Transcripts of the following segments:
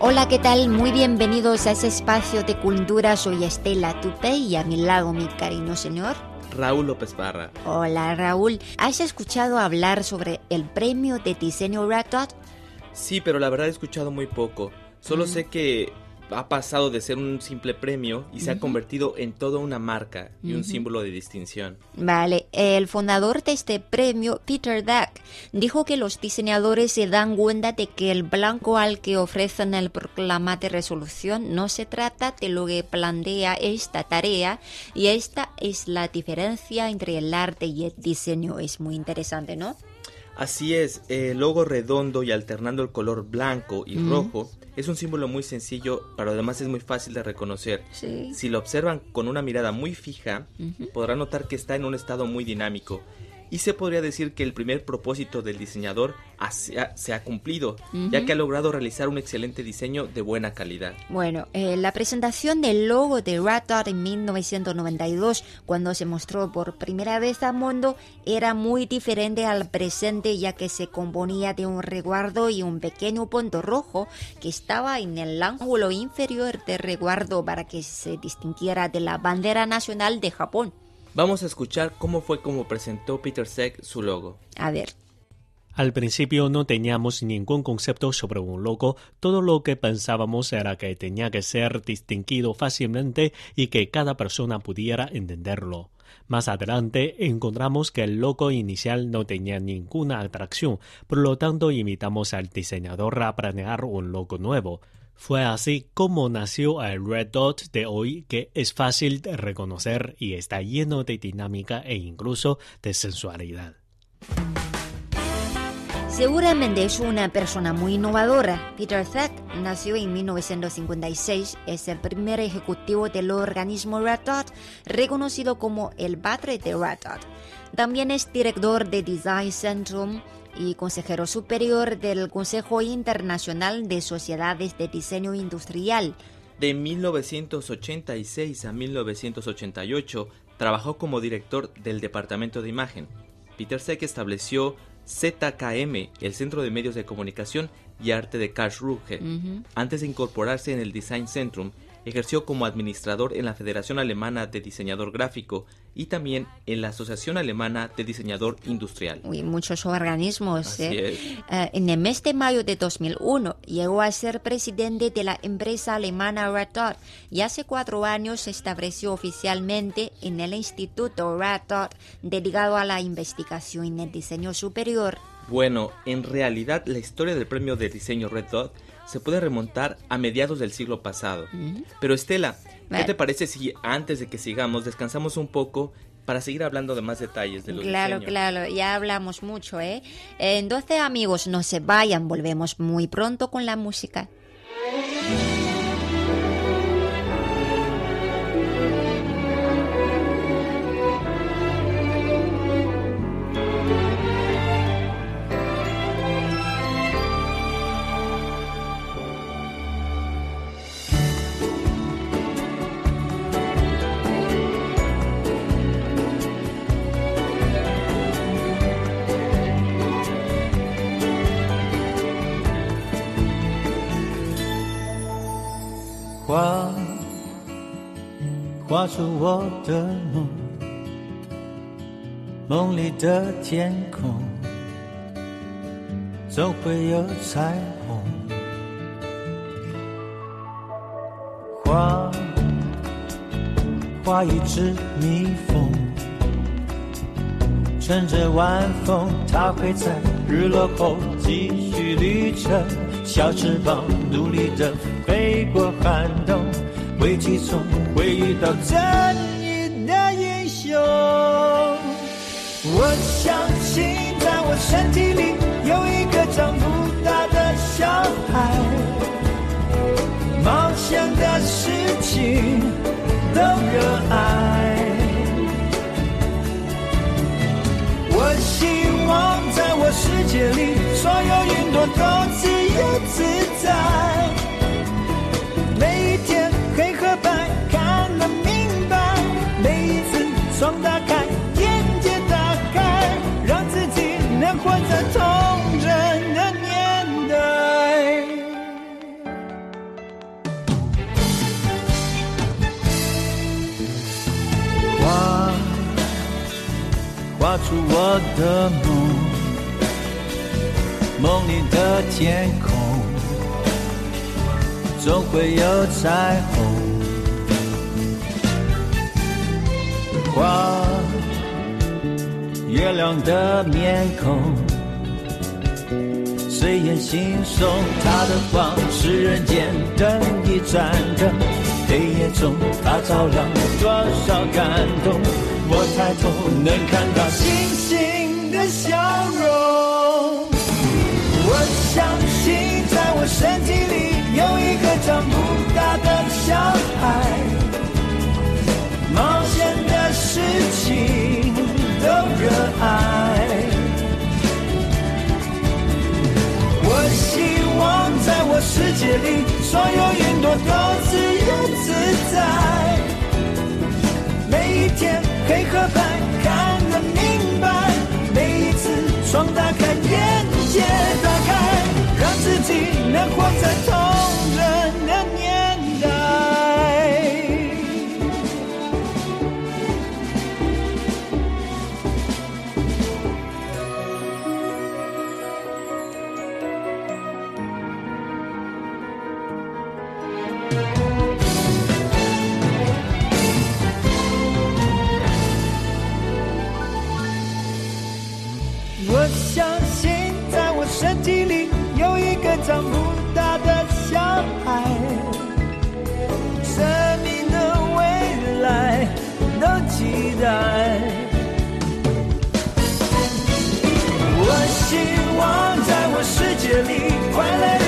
Hola, ¿qué tal? Muy bienvenidos a ese espacio de cultura. Soy Estela Tupey y a mi lado mi cariño señor. Raúl López Barra. Hola, Raúl. ¿Has escuchado hablar sobre el premio de diseño Red Dot? Sí, pero la verdad he escuchado muy poco. Solo sé que ha pasado de ser un simple premio y se ha convertido en toda una marca y un símbolo de distinción. Vale, el fundador de este premio, Peter Dack, dijo que los diseñadores se dan cuenta de que el blanco al que ofrecen el proclama de resolución no se trata de lo que plantea esta tarea y esta es la diferencia entre el arte y el diseño. Es muy interesante, ¿no? Así es, el logo redondo y alternando el color blanco y rojo es un símbolo muy sencillo, pero además es muy fácil de reconocer. Sí. Si lo observan con una mirada muy fija, podrán notar que está en un estado muy dinámico. Y se podría decir que el primer propósito del diseñador se ha, cumplido, ya que ha logrado realizar un excelente diseño de buena calidad. Bueno, eh, la presentación del logo de Red Dot en 1992, cuando se mostró por primera vez al mundo, era muy diferente al presente ya que se componía de un recuerdo y un pequeño punto rojo que estaba en el ángulo inferior del recuerdo para que se distinguiera de la bandera nacional de Japón. Vamos a escuchar cómo fue como presentó Peter Seck su logo. A ver, Al principio no teníamos ningún concepto sobre un logo, todo lo que pensábamos era que tenía que ser distinguido fácilmente y que cada persona pudiera entenderlo. Más adelante encontramos que el logo inicial no tenía ninguna atracción, por lo tanto invitamos al diseñador a planear un logo nuevo. Fue así como nació el Red Dot de hoy, que es fácil de reconocer y está lleno de dinámica e incluso de sensualidad. Seguramente es una persona muy innovadora. Peter Thack nació en 1956, es el primer ejecutivo del organismo Red Dot, reconocido como el padre de Red Dot. También es director de Design Centrum y consejero superior del Consejo Internacional de Sociedades de Diseño Industrial. De 1986 a 1988 trabajó como director del Departamento de Imagen. Peter Seck estableció ZKM, el Centro de Medios de Comunicación y Arte de Karlsruhe. Antes de incorporarse en el Design Centrum, ejerció como administrador en la Federación Alemana de Diseñador Gráfico y también en la Asociación Alemana de Diseñador Industrial. Uy, muchos organismos. ¿eh? Eh, en el mes de mayo de 2001 llegó a ser presidente de la empresa alemana Red Dot y hace cuatro años se estableció oficialmente en el Instituto Red Dot dedicado a la investigación en el diseño superior. Bueno, en realidad la historia del premio de diseño Red Dot se puede remontar a mediados del siglo pasado. Pero Estela, ¿qué te parece si antes de que sigamos descansamos un poco para seguir hablando de más detalles de los Claro, diseños? claro, ya hablamos mucho, ¿eh? Entonces, amigos, no se vayan, volvemos muy pronto con la música. 做我的梦，梦里的天空总会有彩虹。花，画一只蜜蜂，乘着晚风，它会在日落后继续旅程，小翅膀努力地飞过寒冬，危机中会遇到正义的英雄。我相信，在我身体里有一个长不大的小孩，冒险的事情都热爱。我希望在我世界里，所有云朵都窗打开，眼界打开，让自己能活在童真的年代。画，画出我的梦，梦里的天空总会有彩虹。花月亮的面孔，随眼惺忪，它的光是人间灯一盏灯，黑夜中它照亮多少感动。我抬头能看到星星的笑容。我相信，在我身体里有一个长不大的小孩，难能换在头。希望在我世界里，快乐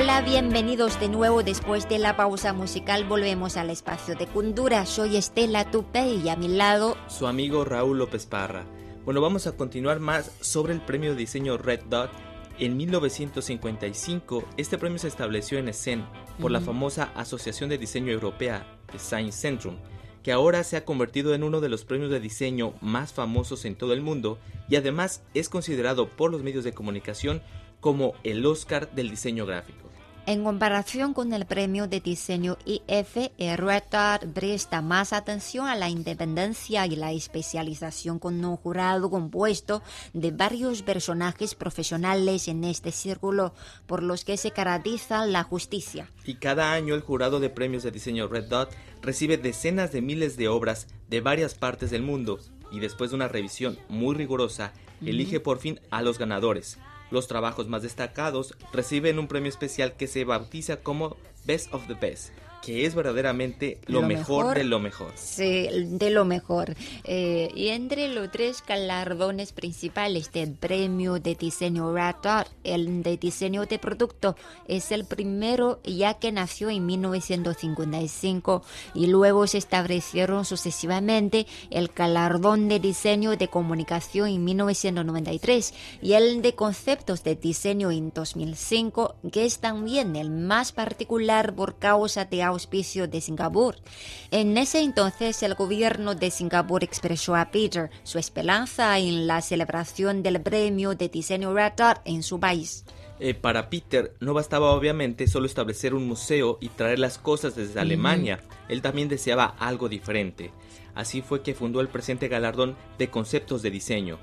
Hola, bienvenidos de nuevo después de la pausa musical. Volvemos al espacio de Kundura. Soy Estela Tupe y a mi lado Su amigo Raúl López Parra. Bueno, vamos a continuar más sobre el premio de diseño Red Dot. En 1955, este premio se estableció en Essen por la famosa Asociación de Diseño Europea, Design Centrum, que ahora se ha convertido en uno de los premios de diseño más famosos en todo el mundo y además es considerado por los medios de comunicación como el Oscar del diseño gráfico. En comparación con el premio de diseño IF, el Red Dot presta más atención a la independencia y la especialización con un jurado compuesto de varios personajes profesionales en este círculo por los que se caracteriza la justicia. Y cada año el jurado de premios de diseño Red Dot recibe decenas de miles de obras de varias partes del mundo y después de una revisión muy rigurosa, elige por fin a los ganadores los trabajos más destacados reciben un premio especial que se bautiza como Best of the Best que es verdaderamente lo, mejor, de lo mejor. Sí, de lo mejor. Eh, y entre los tres galardones principales del premio de diseño Red el de diseño de producto es el primero ya que nació en 1955 y luego se establecieron sucesivamente el galardón de diseño de comunicación en 1993 y el de conceptos de diseño en 2005, que es también el más particular por causa de auspicio de Singapur. En ese entonces el gobierno de Singapur expresó a Peter su esperanza en la celebración del premio de diseño Red Dot en su país. Eh, para Peter no bastaba obviamente solo establecer un museo y traer las cosas desde Alemania, él también deseaba algo diferente. Así fue que fundó el presente galardón de conceptos de diseño.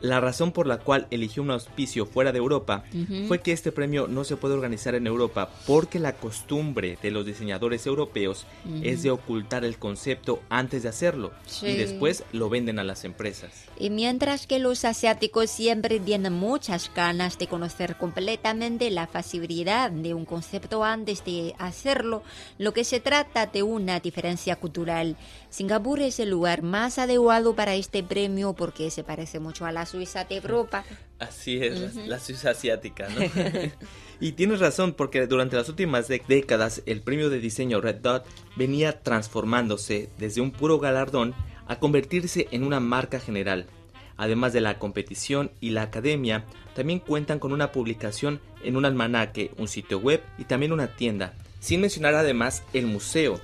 La razón por la cual eligió un auspicio fuera de Europa fue que este premio no se puede organizar en Europa porque la costumbre de los diseñadores europeos es de ocultar el concepto antes de hacerlo y después lo venden a las empresas. Y mientras que los asiáticos siempre tienen muchas ganas de conocer completamente la facilidad de un concepto antes de hacerlo, lo que se trata de una diferencia cultural. Singapur es el lugar más adecuado para este premio porque se parece mucho a la Suiza de Europa. Así es, la, Suiza asiática, ¿no? y tienes razón, porque durante las últimas décadas el premio de diseño Red Dot venía transformándose desde un puro galardón a convertirse en una marca general. Además de la competición y la academia, también cuentan con una publicación en un almanaque, un sitio web y también una tienda. Sin mencionar además el museo.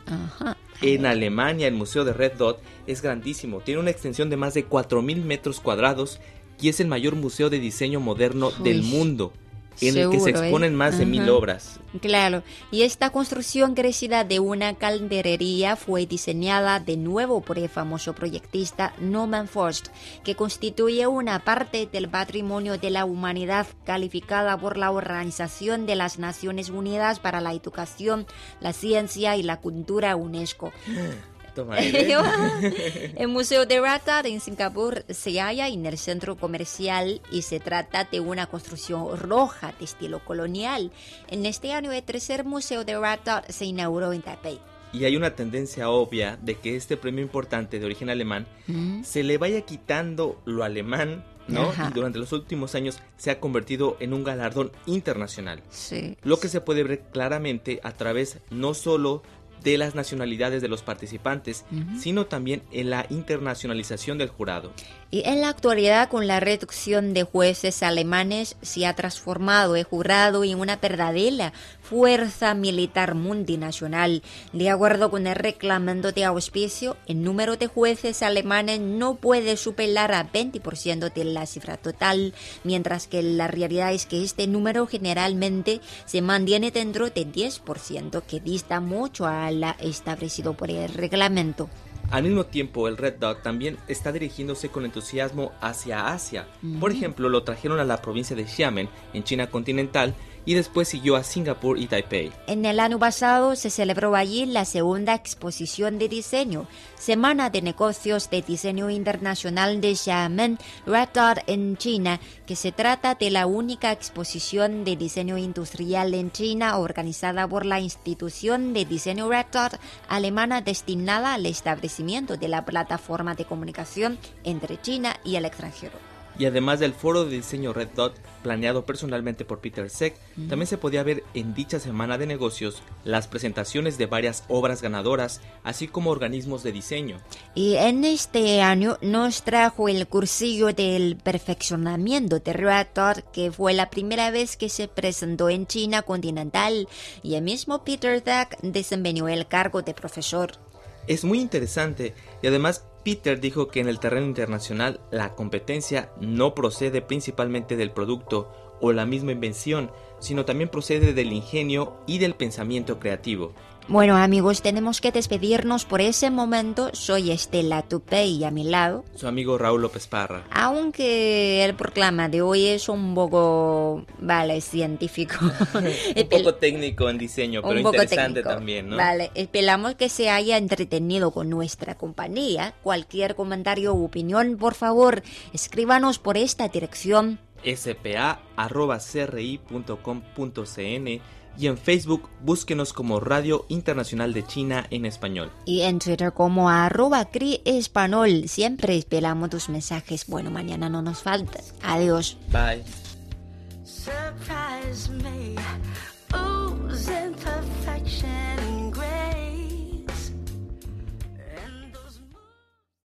En Alemania el Museo de Red Dot es grandísimo, tiene una extensión de más de 4.000 metros cuadrados y es el mayor museo de diseño moderno del mundo en el que se ¿eh? exponen más de mil obras. Claro, y esta construcción crecida de una calderería fue diseñada de nuevo por el famoso proyectista Norman Forst, que constituye una parte del patrimonio de la humanidad calificada por la Organización de las Naciones Unidas para la Educación, la Ciencia y la Cultura UNESCO. el Museo de Rata en Singapur se halla en el centro comercial y se trata de una construcción roja de estilo colonial. En este año el tercer Museo de Rata se inauguró en Taipei. Y hay una tendencia obvia de que este premio importante de origen alemán mm. se le vaya quitando lo alemán ¿no? Y durante los últimos años se ha convertido en un galardón internacional. Sí. Lo que se puede ver claramente a través no solo de las nacionalidades de los participantes, sino también en la internacionalización del jurado. Y en la actualidad, con la reducción de jueces alemanes, se ha transformado el jurado en una verdadera fuerza militar multinacional. De acuerdo con el reglamento de auspicio, el número de jueces alemanes no puede superar a 20% de la cifra total, mientras que la realidad es que este número generalmente se mantiene dentro de 10%, que dista mucho a la establecido por el reglamento. Al mismo tiempo, el Red Dot también está dirigiéndose con entusiasmo hacia Asia. Por ejemplo, lo trajeron a la provincia de Xiamen, en China continental, y después siguió a Singapur y Taipei. En el año pasado se celebró allí la segunda exposición de diseño, Semana de Negocios de Diseño Internacional de Xiamen Red Dot en China, que se trata de la única exposición de diseño industrial en China organizada por la institución de diseño Red Dot alemana destinada al establecimiento de la plataforma de comunicación entre China y el extranjero y además del foro de diseño Red Dot planeado personalmente por Peter Seck, también se podía ver en dicha semana de negocios las presentaciones de varias obras ganadoras, así como organismos de diseño. Y en este año nos trajo el cursillo del perfeccionamiento de Red Dot, que fue la primera vez que se presentó en China continental, y el mismo Peter Seck desempeñó el cargo de profesor. Es muy interesante y además Peter dijo que en el terreno internacional la competencia no procede principalmente del producto o la misma invención, sino también procede del ingenio y del pensamiento creativo. Bueno amigos, tenemos que despedirnos por ese momento. Soy Estela Tupé y a mi lado. Su amigo Raúl López Parra. Aunque el programa de hoy es un poco, vale, científico. un poco técnico en diseño, pero interesante también, ¿no? Vale, esperamos que se haya entretenido con nuestra compañía. Cualquier comentario u opinión, por favor, escríbanos por esta dirección spa.cri.com.cn y en Facebook búsquenos como Radio Internacional de China en español. Y en Twitter como arroba CRI Español. Siempre esperamos tus mensajes. Bueno, mañana no nos falta. Adiós. Bye.